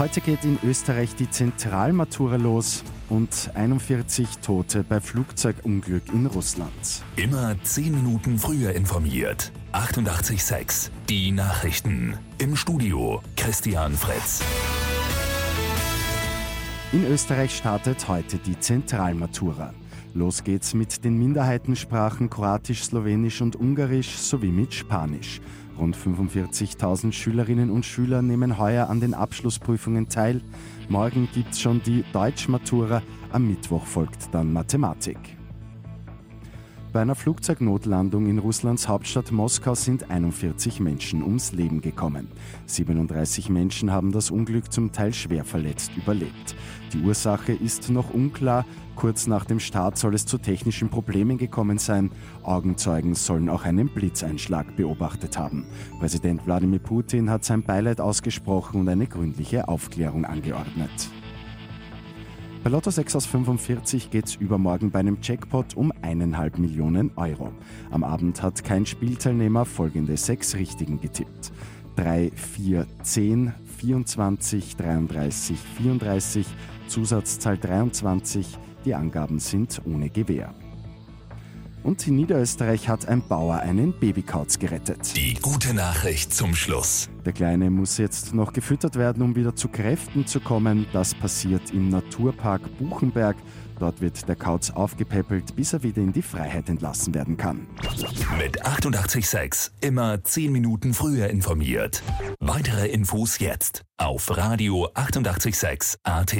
Heute geht in Österreich die Zentralmatura los und 41 Tote bei Flugzeugunglück in Russland. Immer 10 Minuten früher informiert. 88.6 Die Nachrichten. Im Studio Christian Fritz. In Österreich startet heute die Zentralmatura. Los geht's mit den Minderheitensprachen Kroatisch, Slowenisch und Ungarisch sowie mit Spanisch. Rund 45.000 Schülerinnen und Schüler nehmen heuer an den Abschlussprüfungen teil. Morgen gibt's schon die Deutschmatura, am Mittwoch folgt dann Mathematik. Bei einer Flugzeugnotlandung in Russlands Hauptstadt Moskau sind 41 Menschen ums Leben gekommen. 37 Menschen haben das Unglück zum Teil schwer verletzt überlebt. Die Ursache ist noch unklar. Kurz nach dem Start soll es zu technischen Problemen gekommen sein. Augenzeugen sollen auch einen Blitzeinschlag beobachtet haben. Präsident Wladimir Putin hat sein Beileid ausgesprochen und eine gründliche Aufklärung angeordnet. Bei Lotto 6 aus 45 geht es übermorgen bei einem Jackpot um eineinhalb Millionen Euro. Am Abend hat kein Spielteilnehmer folgende sechs Richtigen getippt. 3, 4, 10, 24, 33, 34, Zusatzzahl 23. Die Angaben sind ohne Gewähr. Und in Niederösterreich hat ein Bauer einen Babykauz gerettet. Die gute Nachricht zum Schluss. Der Kleine muss jetzt noch gefüttert werden, um wieder zu Kräften zu kommen. Das passiert im Naturpark Buchenberg. Dort wird der Kauz aufgepäppelt, bis er wieder in die Freiheit entlassen werden kann. Mit 886 immer 10 Minuten früher informiert. Weitere Infos jetzt auf Radio 886 AT.